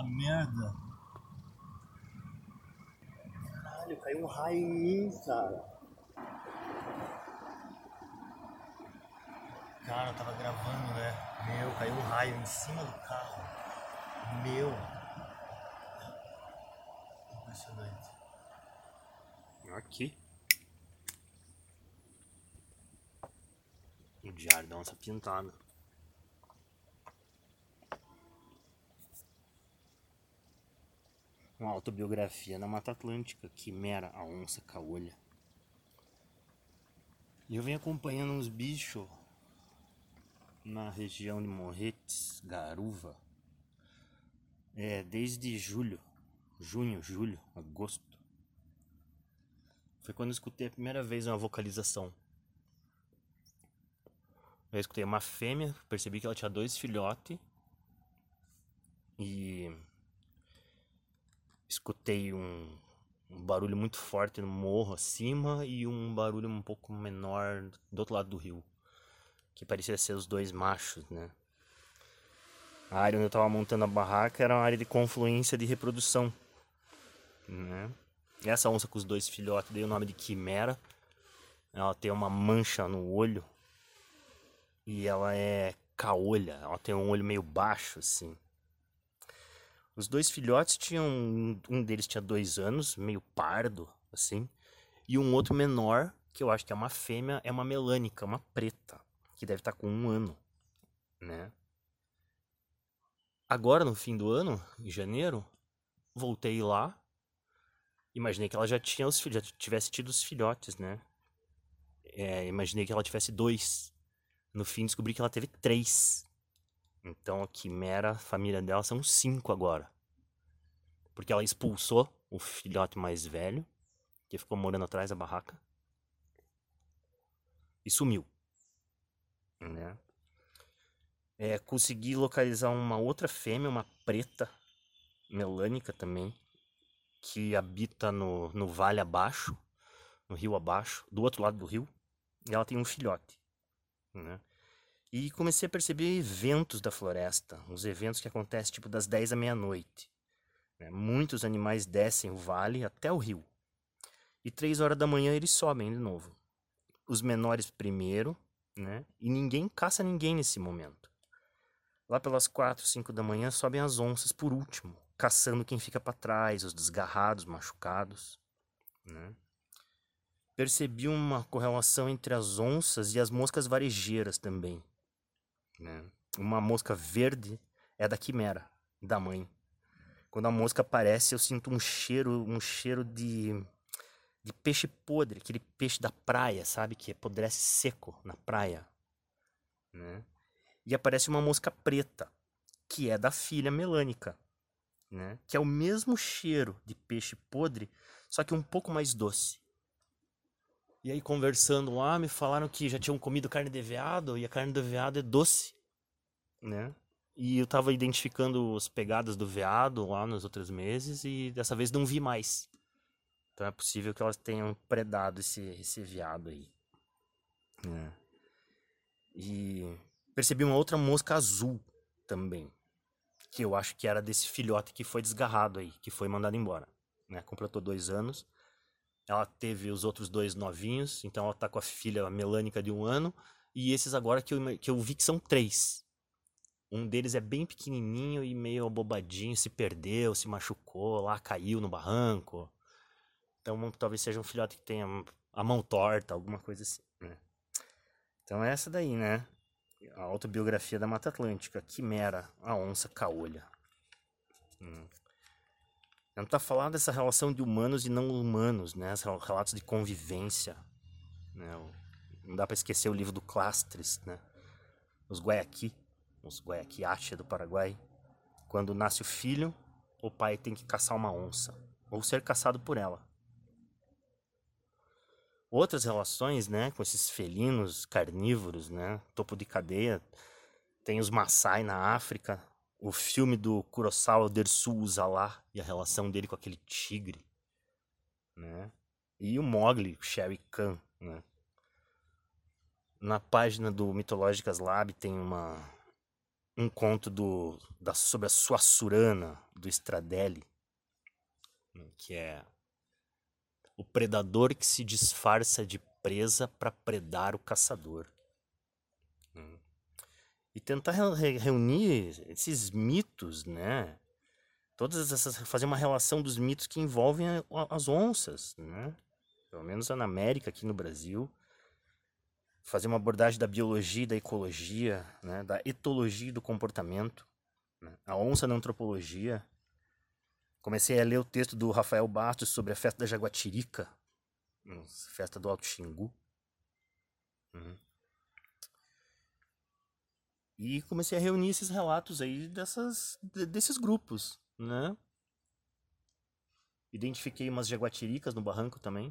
Puta merda. Caralho, caiu um raio em mim, cara. Cara, eu tava gravando, né? Meu, caiu um raio em cima do carro. Meu. Impressionante. Aqui. O diário dá uma pintada. Uma autobiografia na Mata Atlântica, Quimera, a onça caolha. E eu venho acompanhando uns bichos na região de Morretes, Garuva. É, desde julho, junho, julho, agosto. Foi quando eu escutei a primeira vez uma vocalização. Eu escutei uma fêmea, percebi que ela tinha dois filhotes. E escutei um, um, barulho muito forte no morro acima e um barulho um pouco menor do outro lado do rio, que parecia ser os dois machos, né? A área onde eu estava montando a barraca era uma área de confluência de reprodução, né? E essa onça com os dois filhotes dei o nome de Quimera. Ela tem uma mancha no olho e ela é caolha, ela tem um olho meio baixo assim. Os dois filhotes tinham. Um deles tinha dois anos, meio pardo, assim. E um outro menor, que eu acho que é uma fêmea, é uma melânica, uma preta, que deve estar com um ano, né? Agora, no fim do ano, em janeiro, voltei lá. Imaginei que ela já tinha os já tivesse tido os filhotes, né? É, imaginei que ela tivesse dois. No fim, descobri que ela teve três. Então a Quimera, a família dela, são cinco agora. Porque ela expulsou o filhote mais velho, que ficou morando atrás da barraca. E sumiu. Né? É, consegui localizar uma outra fêmea, uma preta, melânica também, que habita no, no vale abaixo, no rio abaixo, do outro lado do rio. E ela tem um filhote. Né? E comecei a perceber eventos da floresta, uns eventos que acontecem tipo das 10 à meia-noite. Né? Muitos animais descem o vale até o rio. E três horas da manhã eles sobem de novo. Os menores primeiro, né? E ninguém caça ninguém nesse momento. Lá pelas quatro, cinco da manhã sobem as onças por último, caçando quem fica para trás, os desgarrados, machucados, né? Percebi uma correlação entre as onças e as moscas varejeiras também. Né? Uma mosca verde é da quimera, da mãe. Quando a mosca aparece, eu sinto um cheiro, um cheiro de, de peixe podre, aquele peixe da praia, sabe? Que apodrece seco na praia. Né? E aparece uma mosca preta, que é da filha melânica, né? Que é o mesmo cheiro de peixe podre, só que um pouco mais doce. E aí, conversando lá, me falaram que já tinham comido carne de veado e a carne do veado é doce, né? E eu tava identificando as pegadas do veado lá nos outros meses e dessa vez não vi mais. Então é possível que elas tenham predado esse, esse veado aí. né? E percebi uma outra mosca azul também. Que eu acho que era desse filhote que foi desgarrado aí, que foi mandado embora. Né? Completou dois anos. Ela teve os outros dois novinhos, então ela tá com a filha melânica de um ano. E esses agora que eu, que eu vi que são três. Um deles é bem pequenininho e meio abobadinho, se perdeu, se machucou, lá caiu no barranco. Então talvez seja um filhote que tenha a mão torta, alguma coisa assim, né? Então é essa daí, né? A autobiografia da Mata Atlântica, Quimera, a onça caolha. Hum. Não tá falando dessa relação de humanos e não humanos, né? Os relatos de convivência. Né? Não dá para esquecer o livro do Clastres, né? Os Guayaqui, os Guayaquiache do Paraguai. Quando nasce o filho, o pai tem que caçar uma onça, ou ser caçado por ela. Outras relações, né, com esses felinos carnívoros, né, topo de cadeia, tem os Maasai na África, o filme do Kurosawa Dersu Uzala e a relação dele com aquele tigre, né? E o Mogli, o Sherry Khan, né? Na página do Mitológicas Lab tem uma um conto do, da, sobre a Suassurana, do Stradelli, né, que é o predador que se disfarça de presa para predar o caçador. E tentar re reunir esses mitos, né? Todas essas fazer uma relação dos mitos que envolvem as onças, né? Pelo menos na América, aqui no Brasil, fazer uma abordagem da biologia, da ecologia, né? Da etologia e do comportamento, né? a onça na antropologia. Comecei a ler o texto do Rafael Bastos sobre a festa da Jaguatirica, festa do Alto Xingu. Uhum. E comecei a reunir esses relatos aí dessas, desses grupos, né? Identifiquei umas jaguatiricas no barranco também.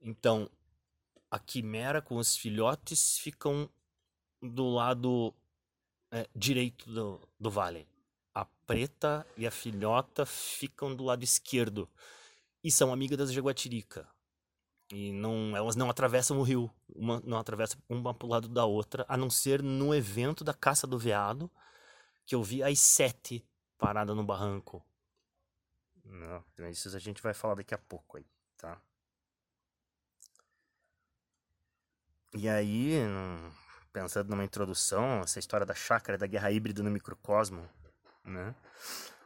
Então, a quimera com os filhotes ficam do lado é, direito do, do vale. A preta e a filhota ficam do lado esquerdo e são amigas das jaguatirica. E não, elas não atravessam o rio, uma não atravessa uma pro lado da outra, a não ser no evento da caça do veado, que eu vi às sete parada no barranco. Não, isso a gente vai falar daqui a pouco aí, tá? E aí, pensando numa introdução, essa história da chácara da guerra híbrida no microcosmo, né?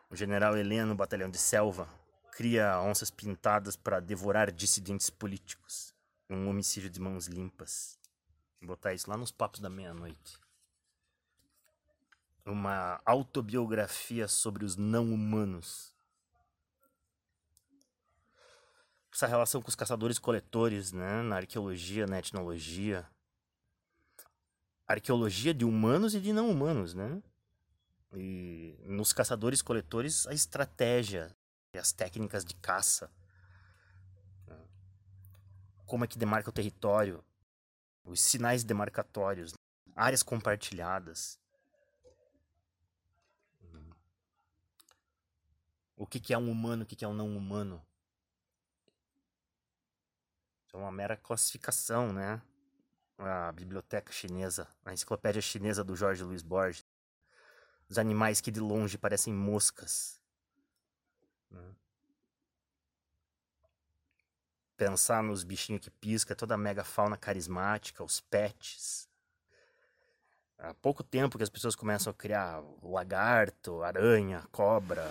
O general Heleno, batalhão de selva, cria onças pintadas para devorar dissidentes políticos. Um homicídio de mãos limpas. Vou botar isso lá nos papos da meia-noite. Uma autobiografia sobre os não-humanos. Essa relação com os caçadores-coletores, né? Na arqueologia, na etnologia. Arqueologia de humanos e de não-humanos, né? E nos caçadores-coletores, a estratégia as técnicas de caça, como é que demarca o território, os sinais demarcatórios, áreas compartilhadas. O que, que é um humano, o que, que é um não humano. É uma mera classificação, né? A biblioteca chinesa, a enciclopédia chinesa do Jorge Luiz Borges. Os animais que de longe parecem moscas, né? Pensar nos bichinhos que pisca, toda a megafauna carismática, os pets. Há pouco tempo que as pessoas começam a criar lagarto, aranha, cobra,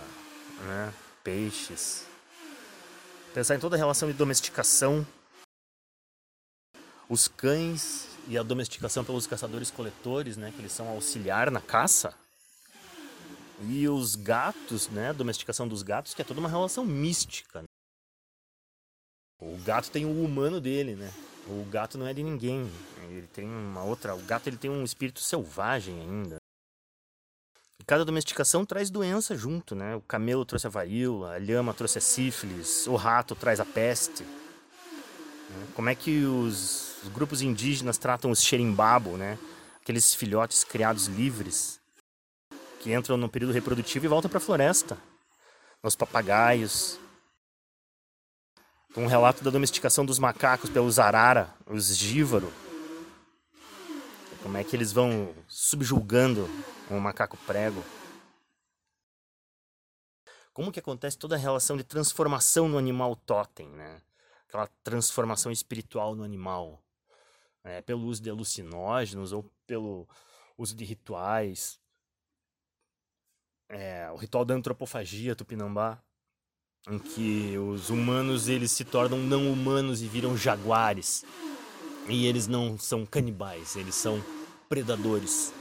né? peixes. Pensar em toda a relação de domesticação, os cães e a domesticação pelos caçadores-coletores, né? que eles são auxiliar na caça e os gatos, né? Domesticação dos gatos, que é toda uma relação mística. Né? O gato tem o humano dele, né? O gato não é de ninguém. Ele tem uma outra. O gato ele tem um espírito selvagem ainda. E cada domesticação traz doença junto, né? O camelo trouxe a varíola, a lhama trouxe a sífilis, o rato traz a peste. Como é que os, os grupos indígenas tratam os xerimbabo, né? Aqueles filhotes criados livres que entram no período reprodutivo e voltam para a floresta. Os papagaios. Um relato da domesticação dos macacos pelos arara, os gívaro. Como é que eles vão subjulgando um macaco prego. Como que acontece toda a relação de transformação no animal totem, né? Aquela transformação espiritual no animal. É, pelo uso de alucinógenos ou pelo uso de rituais é, o ritual da antropofagia tupinambá, em que os humanos eles se tornam não humanos e viram jaguares. E eles não são canibais, eles são predadores.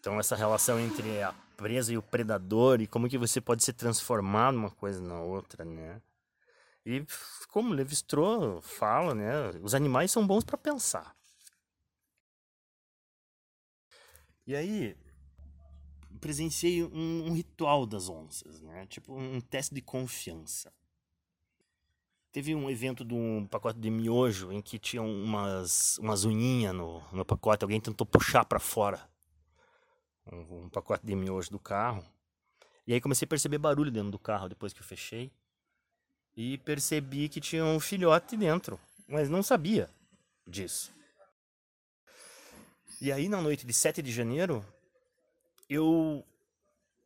Então essa relação entre a presa e o predador e como que você pode se transformar numa coisa na outra, né? E como Levi-Strauss fala, né, os animais são bons para pensar. E aí, presenciei um, um, ritual das onças, né? Tipo um teste de confiança. Teve um evento de um pacote de miojo em que tinha umas, umas unhinhas no, no pacote. Alguém tentou puxar para fora um, um, pacote de miojo do carro. E aí comecei a perceber barulho dentro do carro depois que eu fechei. E percebi que tinha um filhote dentro, mas não sabia disso. E aí, na noite de 7 de janeiro, eu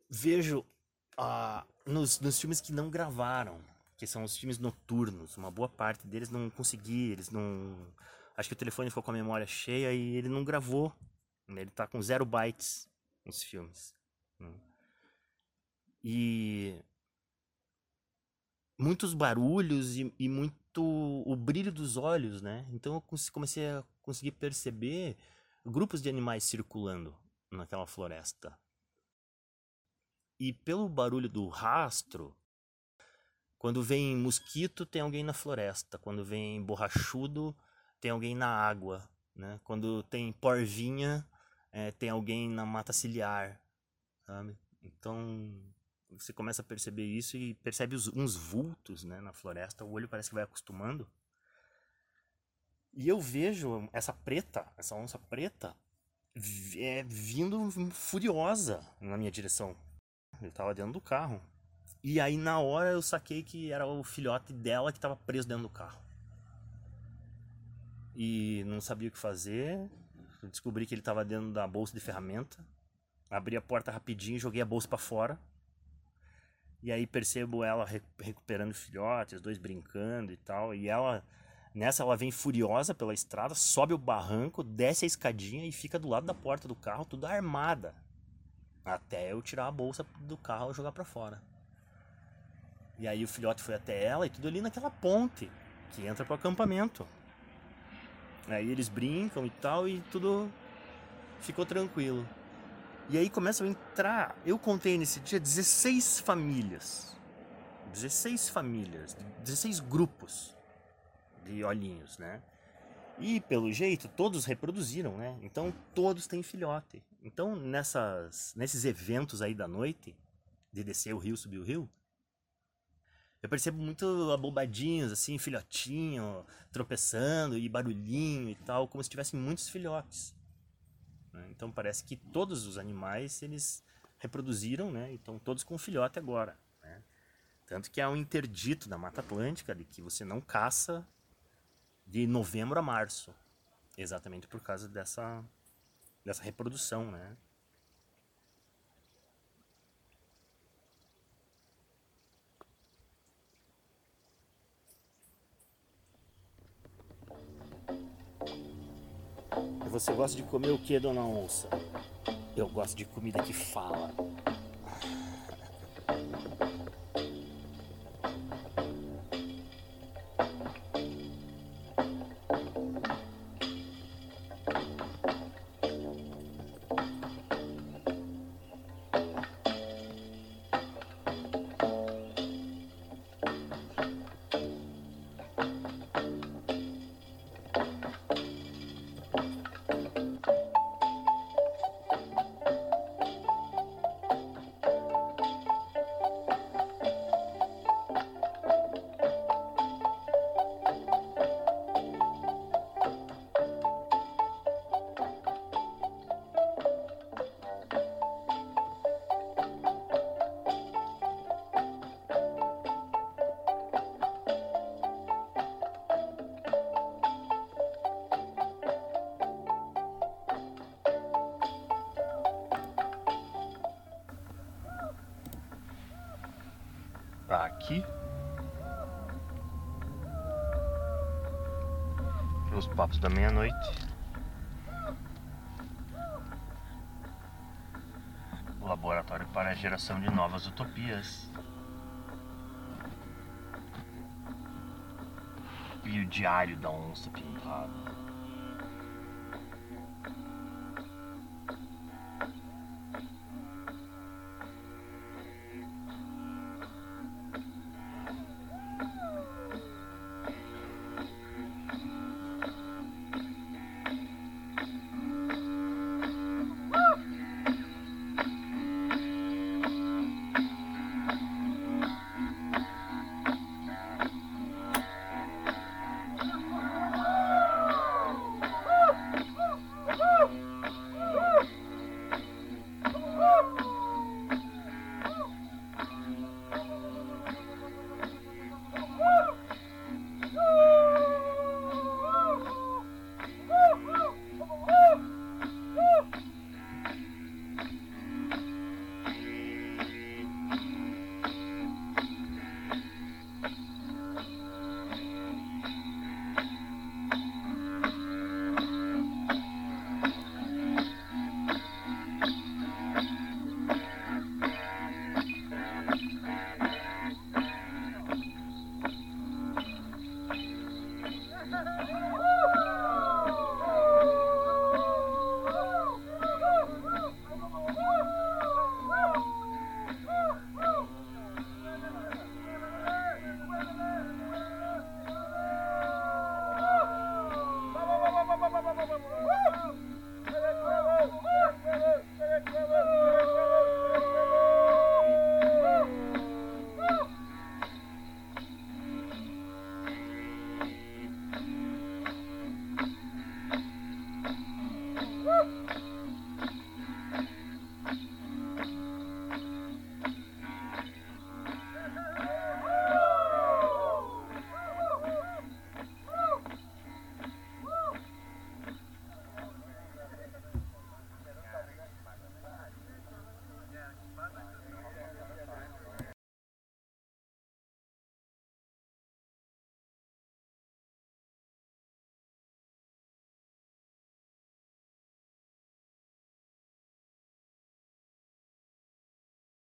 vejo ah, nos, nos filmes que não gravaram, que são os filmes noturnos, uma boa parte deles não consegui, eles não. Acho que o telefone ficou com a memória cheia e ele não gravou. né? Ele tá com zero bytes nos filmes. né? E muitos barulhos e, e muito o brilho dos olhos, né? Então eu comecei a conseguir perceber grupos de animais circulando naquela floresta. E pelo barulho do rastro, quando vem mosquito, tem alguém na floresta. Quando vem borrachudo, tem alguém na água. Né? Quando tem porvinha, eh, tem alguém na mata ciliar. Sabe? Então você começa a perceber isso e percebe os- uns vultos né, na floresta. O olho parece que vai acostumando. E eu vejo essa preta, essa onça preta, é, vindo furiosa na minha direção. Eu tava dentro do carro. E aí na hora eu saquei que era o filhote dela que tava preso dentro do carro. E não sabia o que fazer. Eu descobri que ele tava dentro da bolsa de ferramenta. Abri a porta rapidinho, joguei a bolsa pra fora. E aí percebo ela re- recuperando o filhote, os dois brincando e tal. E ela, nessa, ela vem furiosa pela estrada, sobe o barranco, desce a escadinha e fica do lado da porta do carro, tudo armada. Até eu tirar a bolsa do carro e jogar pra fora. E aí o filhote foi até ela e tudo ali naquela ponte que entra pro acampamento. Aí eles brincam e tal e tudo ficou tranquilo. E aí começam a entrar. Eu contei nesse dia 16 famílias. 16 famílias, 16 grupos de olhinhos, né? E pelo jeito todos reproduziram, né? Então todos têm filhote. Então nessas nesses eventos aí da noite de descer o rio, subir o rio, eu percebo muito abobadinhos assim, filhotinho, tropeçando e barulhinho e tal, como se tivessem muitos filhotes. né? Então parece que todos os animais eles reproduziram, né? E estão todos com filhote agora. né? Tanto que há um interdito da Mata Atlântica de que você não caça de novembro a março, exatamente por causa dessa dessa reprodução, né? Você gosta de comer o que, dona onça? Eu gosto de comida que fala. Aqui. Os papos da meia-noite. O laboratório para a geração de novas utopias. E o diário da onça pintada.